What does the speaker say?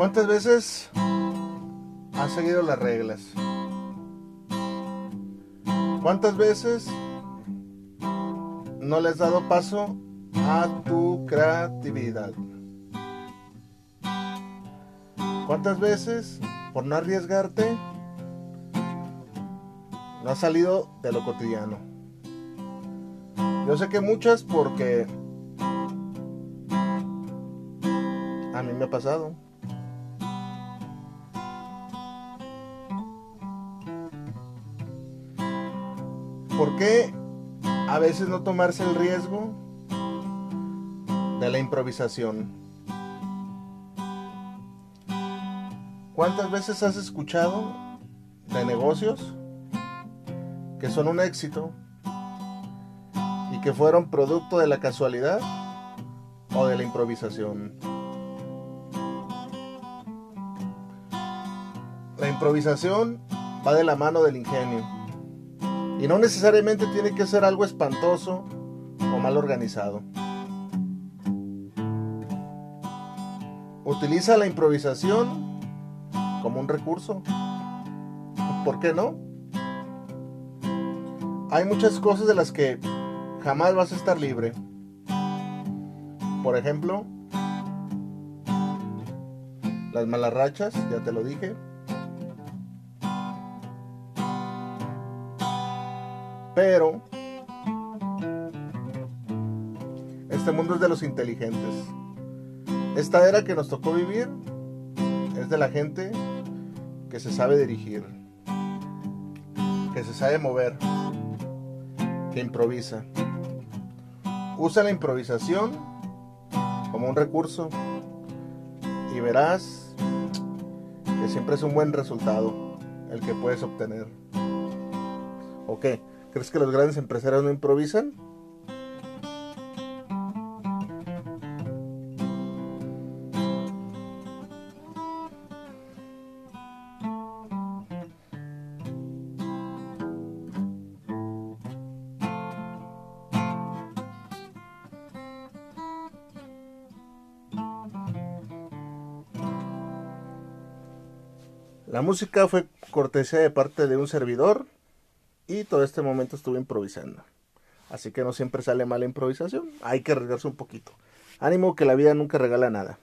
¿Cuántas veces has seguido las reglas? ¿Cuántas veces no le has dado paso a tu creatividad? ¿Cuántas veces, por no arriesgarte, no has salido de lo cotidiano? Yo sé que muchas porque a mí me ha pasado. ¿Por qué a veces no tomarse el riesgo de la improvisación? ¿Cuántas veces has escuchado de negocios que son un éxito y que fueron producto de la casualidad o de la improvisación? La improvisación va de la mano del ingenio. Y no necesariamente tiene que ser algo espantoso o mal organizado. Utiliza la improvisación como un recurso. ¿Por qué no? Hay muchas cosas de las que jamás vas a estar libre. Por ejemplo, las malas rachas, ya te lo dije. Pero este mundo es de los inteligentes. Esta era que nos tocó vivir es de la gente que se sabe dirigir, que se sabe mover, que improvisa. Usa la improvisación como un recurso y verás que siempre es un buen resultado el que puedes obtener. ¿O qué? ¿Crees que los grandes empresarios no improvisan? La música fue cortesía de parte de un servidor y todo este momento estuve improvisando. Así que no siempre sale mal improvisación, hay que arriesgarse un poquito. Ánimo que la vida nunca regala nada.